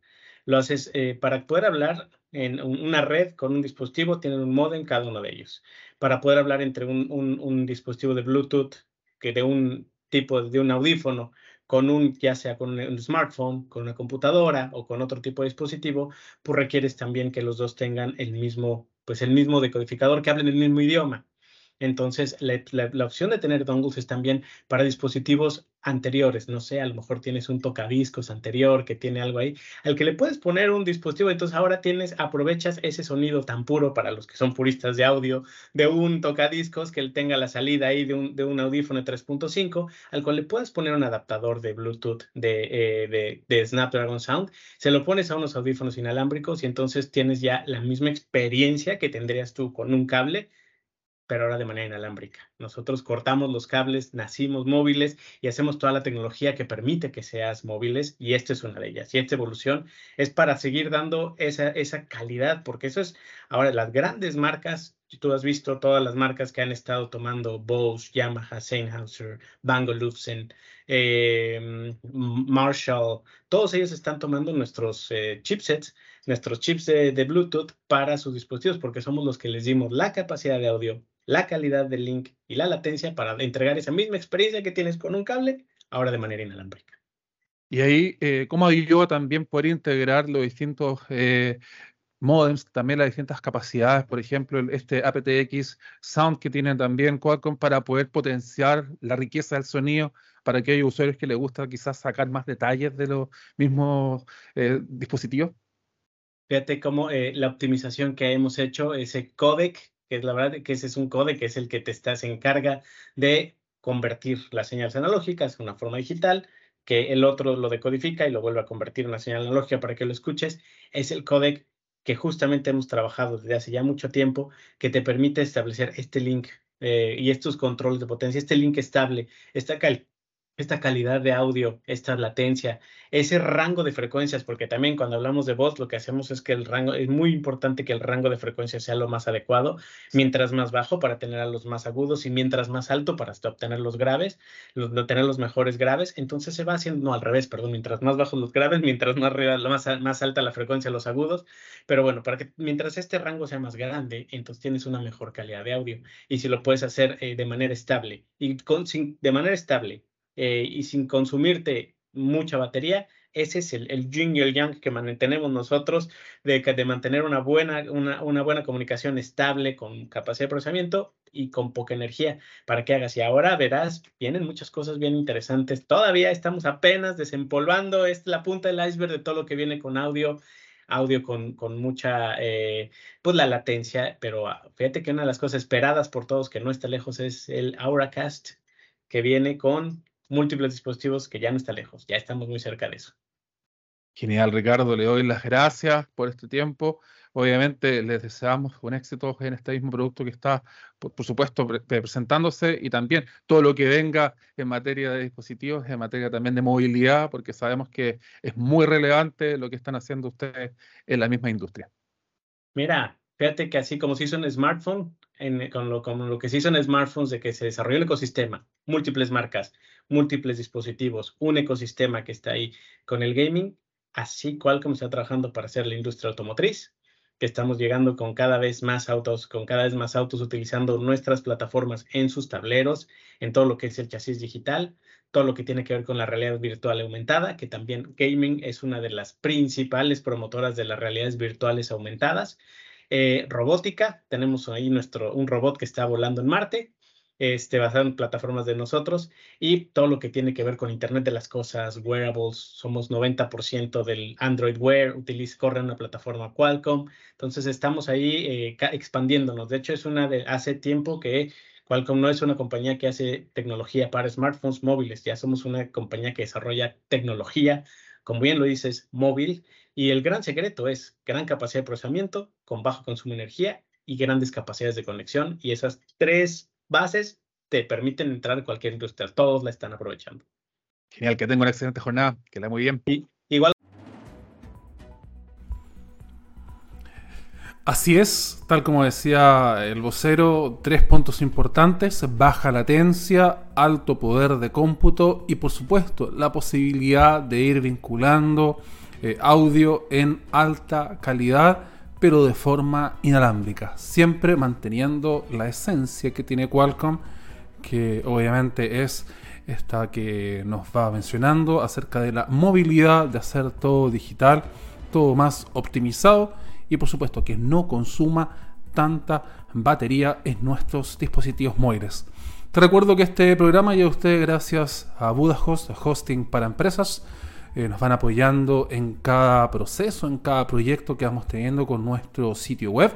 Lo haces eh, para poder hablar en una red con un dispositivo, tienen un modem cada uno de ellos. Para poder hablar entre un, dispositivo de Bluetooth, que de un tipo de un audífono, con un, ya sea con un smartphone, con una computadora o con otro tipo de dispositivo, pues requieres también que los dos tengan el mismo, pues el mismo decodificador, que hablen el mismo idioma. Entonces, la, opción de tener dongles es también para dispositivos anteriores. No sé, a lo mejor tienes un tocadiscos anterior que tiene algo ahí, al que le puedes poner un dispositivo. Entonces, ahora tienes, aprovechas ese sonido tan puro para los que son puristas de audio, de un tocadiscos que tenga la salida ahí de un, de audífono 3.5, al cual le puedes poner un adaptador de Bluetooth eh, de, de Snapdragon Sound. Se lo pones a unos audífonos inalámbricos y entonces tienes ya la misma experiencia que tendrías tú con un cable pero ahora de manera inalámbrica. Nosotros cortamos los cables, nacimos móviles y hacemos toda la tecnología que permite que seas móviles y esta es una de ellas. Y esta evolución es para seguir dando esa, esa calidad, porque eso es, ahora las grandes marcas, tú has visto todas las marcas que han estado tomando Bose, Yamaha, Sennheiser, Bang Olufsen, eh, Marshall, todos ellos están tomando nuestros eh, chipsets nuestros chips de, de, Bluetooth para sus dispositivos, porque somos los que les dimos la capacidad de audio, la calidad del link y la latencia para entregar esa misma experiencia que tienes con un cable, ahora de manera inalámbrica. Y ahí, eh, ¿cómo yo también poder integrar los distintos eh, modems, también las distintas capacidades, por ejemplo, este aptX Sound que tiene también Qualcomm para poder potenciar la riqueza del sonido para aquellos usuarios que les gusta quizás sacar más detalles de los mismos eh, dispositivos? Fíjate cómo eh, la optimización que hemos hecho, ese codec, que es la verdad que ese es un codec, que es el que te está, se encarga de convertir las señales analógicas en una forma digital, que el otro lo decodifica y lo vuelve a convertir en una señal analógica para que lo escuches, es el codec que justamente hemos trabajado desde hace ya mucho tiempo, que te permite establecer este link eh, y estos controles de potencia, este link estable, esta, cal esta calidad de audio, esta latencia, ese rango de frecuencias, porque también cuando hablamos de voz, lo que hacemos es que el rango, es muy importante que el rango de frecuencias sea lo más adecuado, mientras más bajo para tener a los más agudos y mientras más alto para obtener los graves, los, tener los mejores graves, entonces se va haciendo, no al revés, perdón, mientras más bajos los graves, mientras más, más, más alta la frecuencia los agudos, pero bueno, para que mientras este rango sea más grande, entonces tienes una mejor calidad de audio. Y si lo puedes hacer eh, de manera estable y con, sin, de manera estable eh, y sin consumirte mucha batería, ese es el, el yin y el yang que mantenemos nosotros, de, de mantener una buena, una, una, buena comunicación estable con capacidad de procesamiento y con poca energía para que hagas. Y ahora verás, vienen muchas cosas bien interesantes. Todavía estamos apenas desempolvando, es la punta del iceberg de todo lo que viene con audio audio con, con mucha, eh, pues la latencia, pero ah, fíjate que una de las cosas esperadas por todos que no está lejos es el Auracast, que viene con múltiples dispositivos que ya no está lejos, ya estamos muy cerca de eso. Genial, Ricardo, le doy las gracias por este tiempo. Obviamente les deseamos un éxito en este mismo producto que está, por, supuesto, presentándose y también todo lo que venga en materia de dispositivos, en materia también de movilidad, porque sabemos que es muy relevante lo que están haciendo ustedes en la misma industria. Mira, fíjate que así como se hizo en smartphone, con, lo, con lo que se hizo en smartphones, de que se desarrolló el ecosistema, múltiples marcas, múltiples dispositivos, un ecosistema que está ahí con el gaming, así cual como está trabajando para hacer la industria automotriz, que estamos llegando con cada vez más autos, con cada vez más autos utilizando nuestras plataformas en sus tableros, en todo lo que es el chasis digital, todo lo que tiene que ver con la realidad virtual aumentada, que también gaming es una de las principales promotoras de las realidades virtuales aumentadas. Eh, robótica, tenemos ahí nuestro, un robot que está volando en Marte, este, basado en plataformas de nosotros y todo lo que tiene que ver con Internet de las cosas, wearables, somos 90% del Android Wear, utiliza, corre una plataforma Qualcomm, entonces estamos ahí eh, expandiéndonos. De hecho, es una de hace tiempo que Qualcomm no es una compañía que hace tecnología para smartphones móviles, ya somos una compañía que desarrolla tecnología, como bien lo dices, móvil, y el gran secreto es gran capacidad de procesamiento con bajo consumo de energía y grandes capacidades de conexión, y esas tres bases te permiten entrar en cualquier industria. Todos la están aprovechando. Genial, que tenga una excelente jornada, que la muy bien. igual. Así es, tal como decía el vocero, tres puntos importantes, baja latencia, alto poder de cómputo y por supuesto la posibilidad de ir vinculando eh, audio en alta calidad pero de forma inalámbrica, siempre manteniendo la esencia que tiene Qualcomm, que obviamente es esta que nos va mencionando acerca de la movilidad, de hacer todo digital, todo más optimizado y por supuesto que no consuma tanta batería en nuestros dispositivos móviles. Te recuerdo que este programa llega a usted gracias a Buda Host, hosting para empresas eh, nos van apoyando en cada proceso, en cada proyecto que vamos teniendo con nuestro sitio web.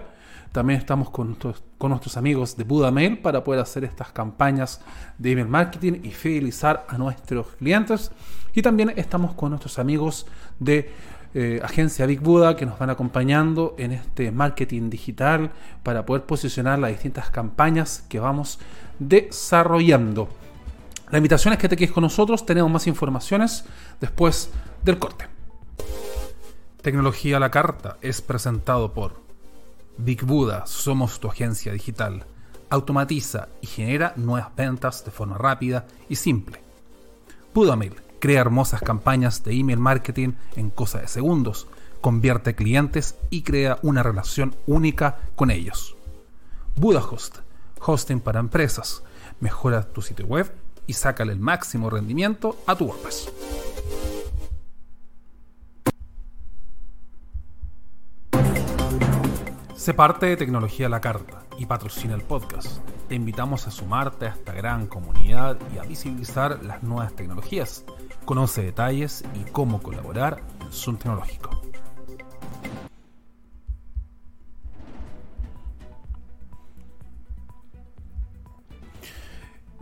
También estamos con nuestros, amigos de Buda Mail para poder hacer estas campañas de email marketing y fidelizar a nuestros clientes. Y también estamos con nuestros amigos de eh, agencia Big Buda que nos van acompañando en este marketing digital para poder posicionar las distintas campañas que vamos desarrollando. La invitación es que te quedes con nosotros, tenemos más informaciones después del corte. Tecnología a la carta es presentado por Big Buda, somos tu agencia digital. Automatiza y genera nuevas ventas de forma rápida y simple. Budamail crea hermosas campañas de email marketing en cosa de segundos, convierte clientes y crea una relación única con ellos. BudaHost, hosting para empresas, mejora tu sitio web y sácale el máximo rendimiento a tu WordPress. Se parte de Tecnología a la Carta y patrocina el podcast. Te invitamos a sumarte a esta gran comunidad y a visibilizar las nuevas tecnologías. Conoce detalles y cómo colaborar en Zoom Tecnológico.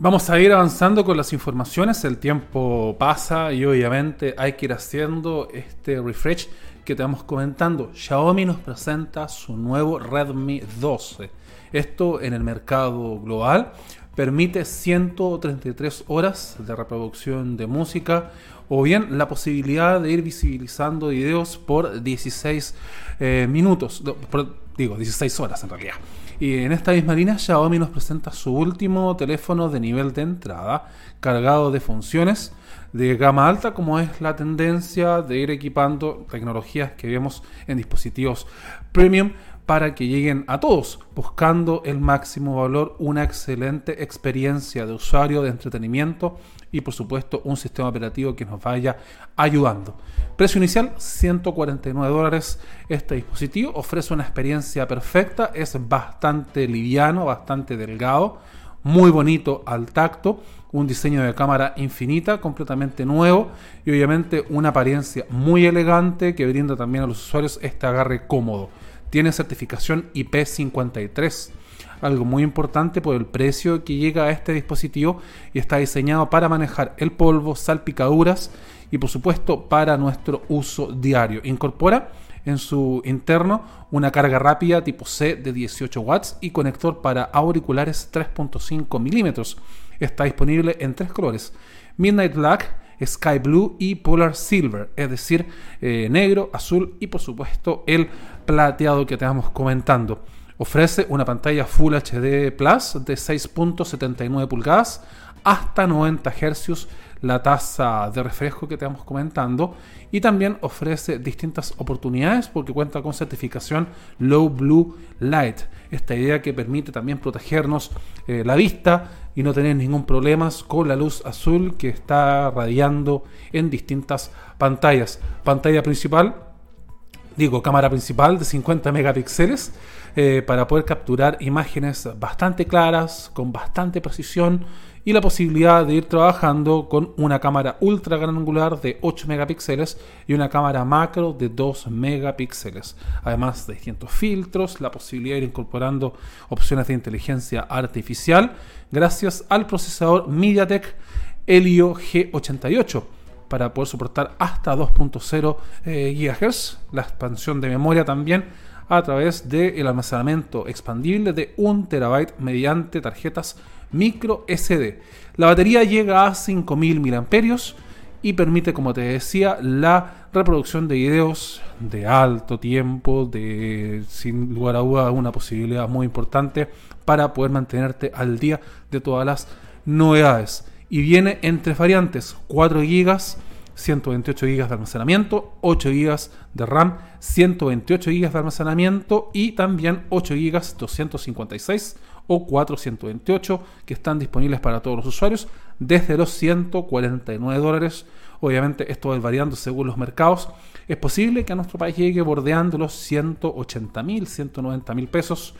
Vamos a ir avanzando con las informaciones, el tiempo pasa y obviamente hay que ir haciendo este refresh que te vamos comentando. Xiaomi nos presenta su nuevo Redmi 12. Esto en el mercado global permite 133 horas de reproducción de música o bien la posibilidad de ir visibilizando videos por 16 eh, minutos, digo 16 horas en realidad. Y en esta misma línea, Xiaomi nos presenta su último teléfono de nivel de entrada, cargado de funciones de gama alta, como es la tendencia de ir equipando tecnologías que vemos en dispositivos premium para que lleguen a todos, buscando el máximo valor, una excelente experiencia de usuario, de entretenimiento y por supuesto un sistema operativo que nos vaya ayudando. Precio inicial 149 dólares. Este dispositivo ofrece una experiencia perfecta, es bastante liviano, bastante delgado, muy bonito al tacto, un diseño de cámara infinita, completamente nuevo y obviamente una apariencia muy elegante que brinda también a los usuarios este agarre cómodo tiene certificación IP53, algo muy importante por el precio que llega a este dispositivo y está diseñado para manejar el polvo, salpicaduras y por supuesto para nuestro uso diario. Incorpora en su interno una carga rápida tipo C de 18 watts y conector para auriculares 3.5 milímetros. Está disponible en tres colores: Midnight Black, Sky Blue y Polar Silver, es decir, eh, negro, azul y por supuesto el plateado que te vamos comentando. Ofrece una pantalla Full HD Plus de 6.79 pulgadas hasta 90 Hz la tasa de refresco que te vamos comentando y también ofrece distintas oportunidades porque cuenta con certificación Low Blue Light. Esta idea que permite también protegernos eh, la vista y no tener ningún problema con la luz azul que está radiando en distintas pantallas. Pantalla principal, digo cámara principal de 50 megapíxeles eh, para poder capturar imágenes bastante claras, con bastante precisión y la posibilidad de ir trabajando con una cámara ultra gran angular de 8 megapíxeles y una cámara macro de 2 megapíxeles. Además de distintos filtros, la posibilidad de ir incorporando opciones de inteligencia artificial gracias al procesador MediaTek Helio G88 para poder soportar hasta 2.0 eh, GHz, la expansión de memoria también a través del almacenamiento expandible de 1 terabyte mediante tarjetas micro SD. La batería llega a 5000 mAh y permite, como te decía, la reproducción de videos de alto tiempo, de sin lugar a duda una posibilidad muy importante para poder mantenerte al día de todas las novedades. Y viene en tres variantes, 4 GB, 128 GB de almacenamiento, 8 GB de RAM, 128 GB de almacenamiento y también 8 GB 256 o 428 que están disponibles para todos los usuarios desde los 149 dólares. Obviamente esto va variando según los mercados. Es posible que a nuestro país llegue bordeando los 180 mil, 190 mil pesos.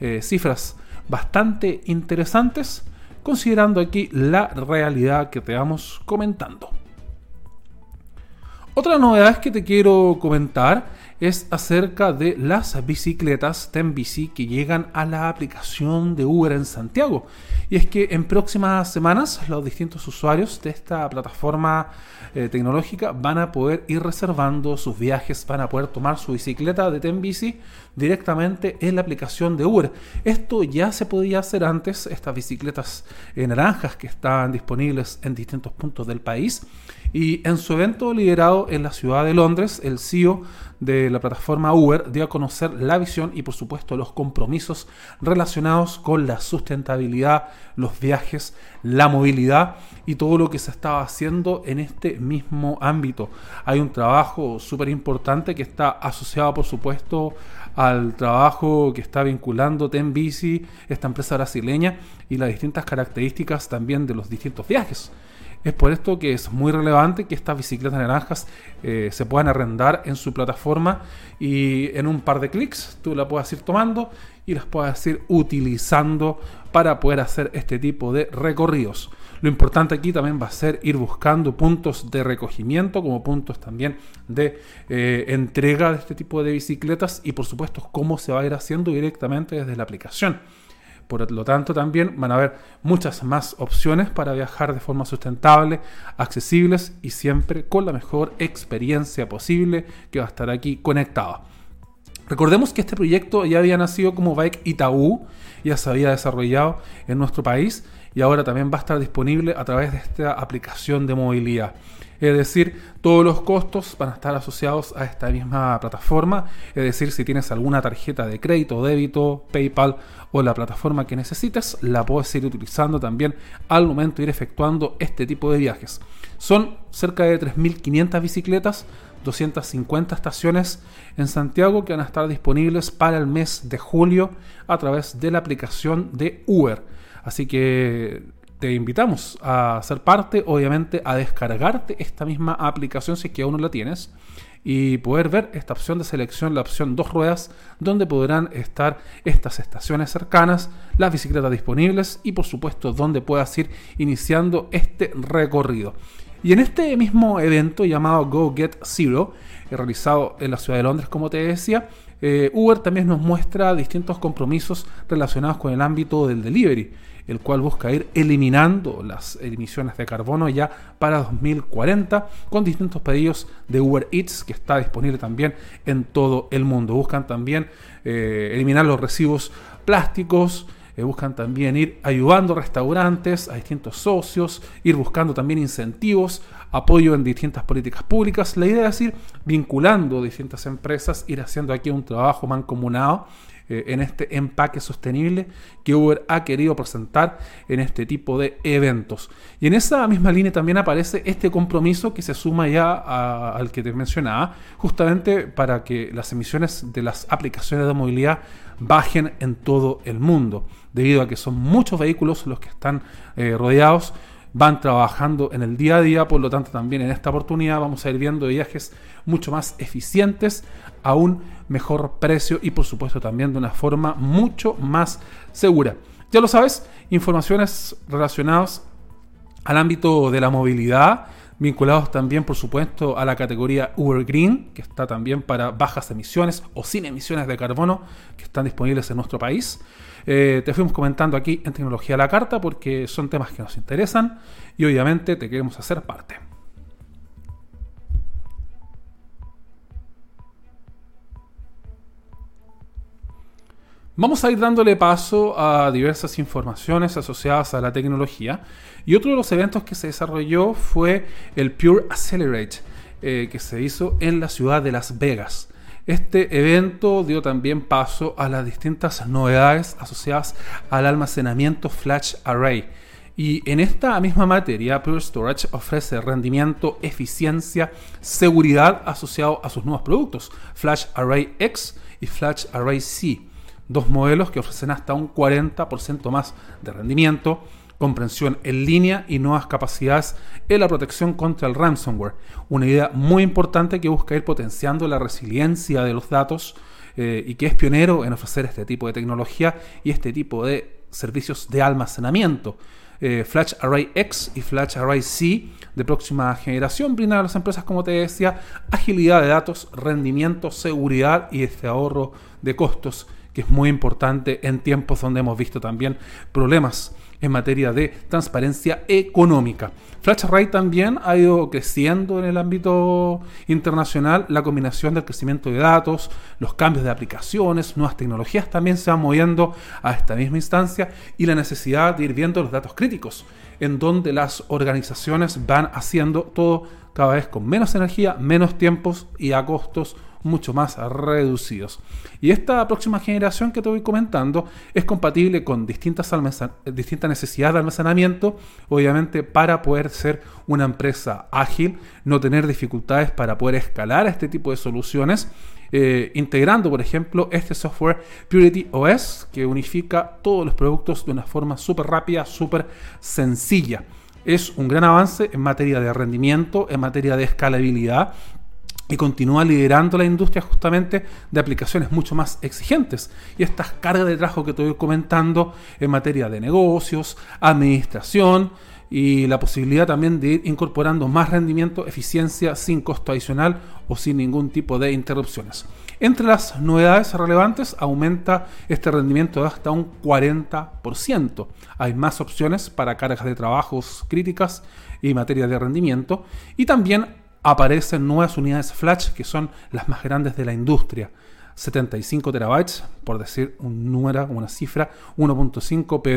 Eh, cifras bastante interesantes considerando aquí la realidad que te vamos comentando. Otra novedad que te quiero comentar es acerca de las bicicletas TenBici que llegan a la aplicación de Uber en Santiago. Y es que en próximas semanas los distintos usuarios de esta plataforma eh, tecnológica van a poder ir reservando sus viajes, van a poder tomar su bicicleta de TenBici directamente en la aplicación de Uber. Esto ya se podía hacer antes, estas bicicletas eh, naranjas que estaban disponibles en distintos puntos del país. Y en su evento liderado en la ciudad de Londres, el CEO de la plataforma Uber dio a conocer la visión y por supuesto los compromisos relacionados con la sustentabilidad, los viajes, la movilidad y todo lo que se estaba haciendo en este mismo ámbito. Hay un trabajo súper importante que está asociado por supuesto al trabajo que está vinculando Tenbici, esta empresa brasileña, y las distintas características también de los distintos viajes. Es por esto que es muy relevante que estas bicicletas naranjas eh, se puedan arrendar en su plataforma y en un par de clics tú la puedas ir tomando y las puedas ir utilizando para poder hacer este tipo de recorridos. Lo importante aquí también va a ser ir buscando puntos de recogimiento como puntos también de eh, entrega de este tipo de bicicletas y por supuesto cómo se va a ir haciendo directamente desde la aplicación. Por lo tanto, también van a haber muchas más opciones para viajar de forma sustentable, accesibles y siempre con la mejor experiencia posible que va a estar aquí conectada. Recordemos que este proyecto ya había nacido como Bike Itaú, ya se había desarrollado en nuestro país y ahora también va a estar disponible a través de esta aplicación de movilidad. Es decir, todos los costos van a estar asociados a esta misma plataforma. Es decir, si tienes alguna tarjeta de crédito, débito, PayPal o la plataforma que necesites, la puedes ir utilizando también al momento de ir efectuando este tipo de viajes. Son cerca de 3.500 bicicletas, 250 estaciones en Santiago que van a estar disponibles para el mes de julio a través de la aplicación de Uber. Así que te invitamos a ser parte, obviamente a descargarte esta misma aplicación si es que aún no la tienes y poder ver esta opción de selección, la opción dos ruedas, donde podrán estar estas estaciones cercanas, las bicicletas disponibles y por supuesto donde puedas ir iniciando este recorrido. Y en este mismo evento llamado Go Get Zero, eh, realizado en la ciudad de Londres, como te decía, eh, Uber también nos muestra distintos compromisos relacionados con el ámbito del delivery el cual busca ir eliminando las emisiones de carbono ya para 2040 con distintos pedidos de Uber Eats que está disponible también en todo el mundo. Buscan también eh, eliminar los residuos plásticos, eh, buscan también ir ayudando restaurantes, a distintos socios, ir buscando también incentivos, apoyo en distintas políticas públicas. La idea es ir vinculando distintas empresas, ir haciendo aquí un trabajo mancomunado eh, en este empaque sostenible que Uber ha querido presentar en este tipo de eventos. Y en esa misma línea también aparece este compromiso que se suma ya al que te mencionaba, justamente para que las emisiones de las aplicaciones de movilidad bajen en todo el mundo, debido a que son muchos vehículos los que están eh, rodeados van trabajando en el día a día, por lo tanto también en esta oportunidad vamos a ir viendo viajes mucho más eficientes, a un mejor precio y por supuesto también de una forma mucho más segura. Ya lo sabes, informaciones relacionadas al ámbito de la movilidad, vinculados también por supuesto a la categoría Uber Green, que está también para bajas emisiones o sin emisiones de carbono, que están disponibles en nuestro país. Eh, te fuimos comentando aquí en Tecnología a la Carta porque son temas que nos interesan y obviamente te queremos hacer parte. Vamos a ir dándole paso a diversas informaciones asociadas a la tecnología y otro de los eventos que se desarrolló fue el Pure Accelerate eh, que se hizo en la ciudad de Las Vegas. Este evento dio también paso a las distintas novedades asociadas al almacenamiento Flash Array. Y en esta misma materia, Pure Storage ofrece rendimiento, eficiencia, seguridad asociado a sus nuevos productos, Flash Array X y Flash Array C. Dos modelos que ofrecen hasta un 40% más de rendimiento, comprensión en línea y nuevas capacidades en la protección contra el ransomware. Una idea muy importante que busca ir potenciando la resiliencia de los datos eh, y que es pionero en ofrecer este tipo de tecnología y este tipo de servicios de almacenamiento. Eh, Flash Array X y Flash Array C de próxima generación brindan a las empresas, como te decía, agilidad de datos, rendimiento, seguridad y este ahorro de costos que es muy importante en tiempos donde hemos visto también problemas en materia de transparencia económica. FlashArray también ha ido creciendo en el ámbito internacional, la combinación del crecimiento de datos, los cambios de aplicaciones, nuevas tecnologías también se van moviendo a esta misma instancia y la necesidad de ir viendo los datos críticos, en donde las organizaciones van haciendo todo cada vez con menos energía, menos tiempos y a costos mucho más reducidos. Y esta próxima generación que te voy comentando es compatible con distintas, distintas necesidades de almacenamiento, obviamente para poder ser una empresa ágil, no tener dificultades para poder escalar este tipo de soluciones. Eh, integrando, por ejemplo, este software Purity OS que unifica todos los productos de una forma súper rápida, súper sencilla. es un gran avance en materia de rendimiento, en materia de escalabilidad y continúa liderando la industria justamente de aplicaciones mucho más exigentes. Y estas cargas de trabajo que estoy comentando en materia de negocios, administración y la posibilidad también de ir incorporando más rendimiento, eficiencia sin costo adicional o sin ningún tipo de interrupciones. Entre las novedades relevantes aumenta este rendimiento de hasta un 40%. Hay más opciones para cargas de trabajos críticas y materia de rendimiento y también aparecen nuevas unidades flash que son las más grandes de la industria. 75 terabytes, por decir un número, una cifra, 1.5 PB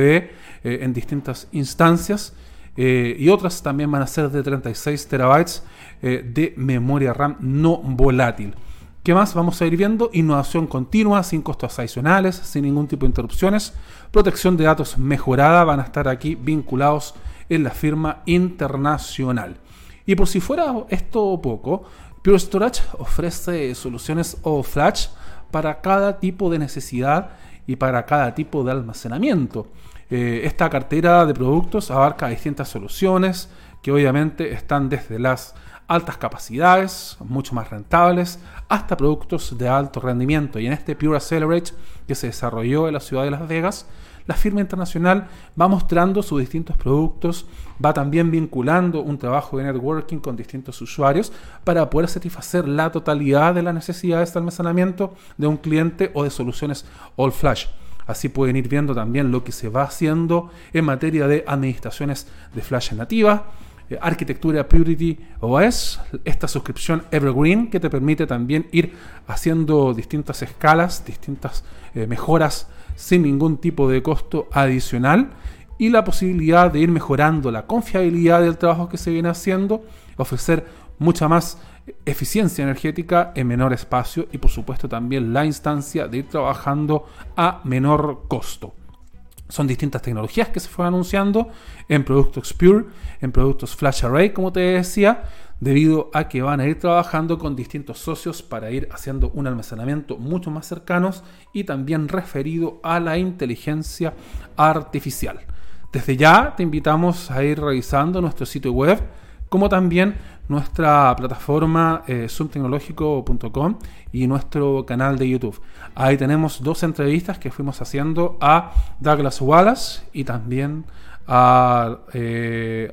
eh, en distintas instancias. Eh, y otras también van a ser de 36 terabytes eh, de memoria RAM no volátil. ¿Qué más vamos a ir viendo? Innovación continua, sin costos adicionales, sin ningún tipo de interrupciones. Protección de datos mejorada, van a estar aquí vinculados en la firma internacional. Y por si fuera esto poco, Pure Storage ofrece soluciones all flash para cada tipo de necesidad y para cada tipo de almacenamiento. Eh, esta cartera de productos abarca distintas soluciones que obviamente están desde las altas capacidades, mucho más rentables, hasta productos de alto rendimiento. Y en este Pure Accelerate que se desarrolló en la ciudad de Las Vegas, la firma internacional va mostrando sus distintos productos, va también vinculando un trabajo de networking con distintos usuarios para poder satisfacer la totalidad de las necesidades de almacenamiento de un cliente o de soluciones all flash. Así pueden ir viendo también lo que se va haciendo en materia de administraciones de flash nativa, eh, arquitectura Purity OS, esta suscripción Evergreen que te permite también ir haciendo distintas escalas, distintas eh, mejoras sin ningún tipo de costo adicional y la posibilidad de ir mejorando la confiabilidad del trabajo que se viene haciendo, ofrecer mucha más eficiencia energética en menor espacio y por supuesto también la instancia de ir trabajando a menor costo. Son distintas tecnologías que se fueron anunciando en productos Pure, en productos Flash Array, como te decía, debido a que van a ir trabajando con distintos socios para ir haciendo un almacenamiento mucho más cercanos y también referido a la inteligencia artificial. Desde ya te invitamos a ir revisando nuestro sitio web, como también nuestra plataforma eh, y nuestro canal de YouTube. Ahí tenemos dos entrevistas que fuimos haciendo a Douglas Wallace y también a eh,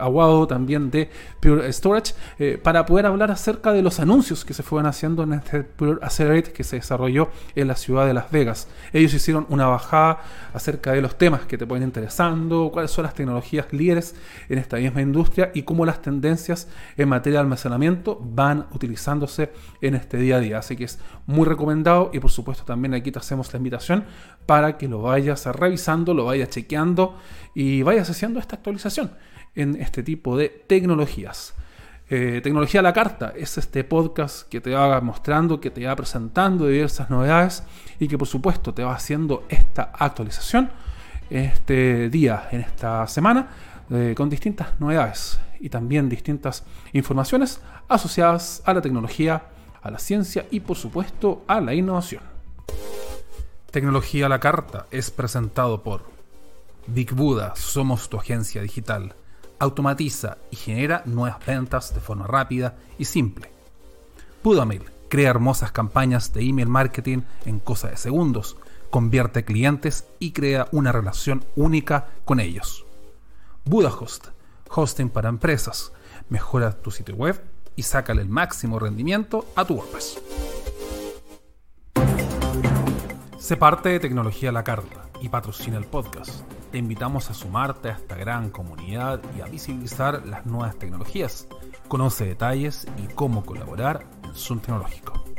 también de Pure Storage eh, para poder hablar acerca de los anuncios que se fueron haciendo en este Pure Accelerate que se desarrolló en la ciudad de Las Vegas. Ellos hicieron una bajada acerca de los temas que te pueden interesando, cuáles son las tecnologías líderes en esta misma industria y cómo las tendencias en materia de almacenamiento van utilizándose en este día a día. Así que es muy recomendado y por supuesto también aquí te hacemos la invitación para que lo vayas revisando, lo vayas chequeando y vayas haciendo esta actualización en este tipo de tecnologías. Eh, tecnología a la carta es este podcast que te va mostrando, que te va presentando diversas novedades y que por supuesto te va haciendo esta actualización este día, en esta semana, eh, con distintas novedades y también distintas informaciones asociadas a la tecnología, a la ciencia y por supuesto a la innovación. Tecnología a la carta es presentado por Big Buddha, somos tu agencia digital. Automatiza y genera nuevas ventas de forma rápida y simple. Budamail crea hermosas campañas de email marketing en cosa de segundos, convierte clientes y crea una relación única con ellos. BudaHost, hosting para empresas, mejora tu sitio web y sácale el máximo rendimiento a tu WordPress. Se parte de tecnología a la carta y patrocina el podcast te invitamos a sumarte a esta gran comunidad y a visibilizar las nuevas tecnologías. Conoce detalles y cómo colaborar en Zoom Tecnológico.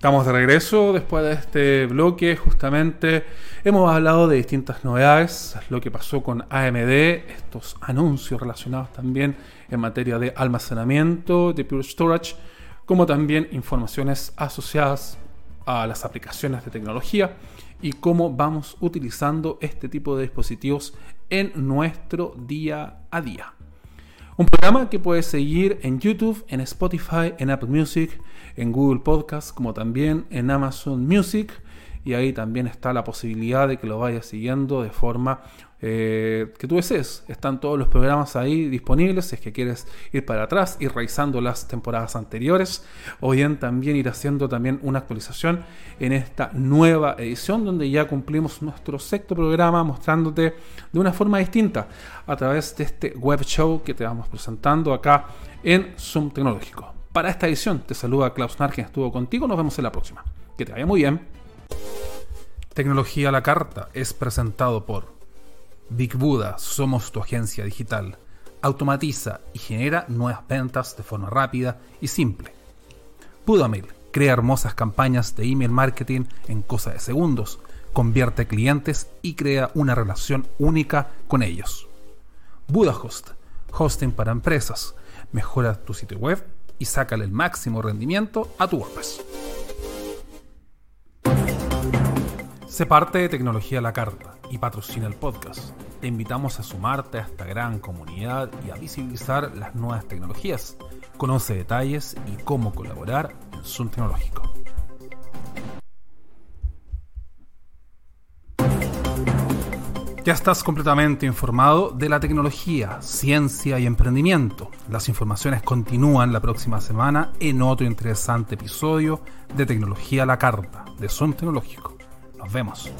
Estamos de regreso después de este bloque. Justamente hemos hablado de distintas novedades, lo que pasó con AMD, estos anuncios relacionados también en materia de almacenamiento, de Pure Storage, como también informaciones asociadas a las aplicaciones de tecnología y cómo vamos utilizando este tipo de dispositivos en nuestro día a día. Un programa que puedes seguir en YouTube, en Spotify, en Apple Music, en Google Podcast, como también en Amazon Music. Y ahí también está la posibilidad de que lo vayas siguiendo de forma eh, que tú desees. Están todos los programas ahí disponibles si es que quieres ir para atrás, ir revisando las temporadas anteriores o bien también ir haciendo también una actualización en esta nueva edición donde ya cumplimos nuestro sexto programa mostrándote de una forma distinta a través de este web show que te vamos presentando acá en Zoom Tecnológico. Para esta edición te saluda Klaus Nar, estuvo contigo. Nos vemos en la próxima. Que te vaya muy bien. Tecnología a la carta es presentado por Big Buddha, somos tu agencia digital. Automatiza y genera nuevas ventas de forma rápida y simple. Budamail crea hermosas campañas de email marketing en cosa de segundos, convierte clientes y crea una relación única con ellos. BudaHost, hosting para empresas. Mejora tu sitio web y sácale el máximo rendimiento a tu WordPress. Se parte de Tecnología a la Carta y patrocina el podcast. Te invitamos a sumarte a esta gran comunidad y a visibilizar las nuevas tecnologías. Conoce detalles y cómo colaborar en Zoom Tecnológico. Ya estás completamente informado de la tecnología, ciencia y emprendimiento. Las informaciones continúan la próxima semana en otro interesante episodio de Tecnología a la Carta de Zoom Tecnológico. Nos vemos.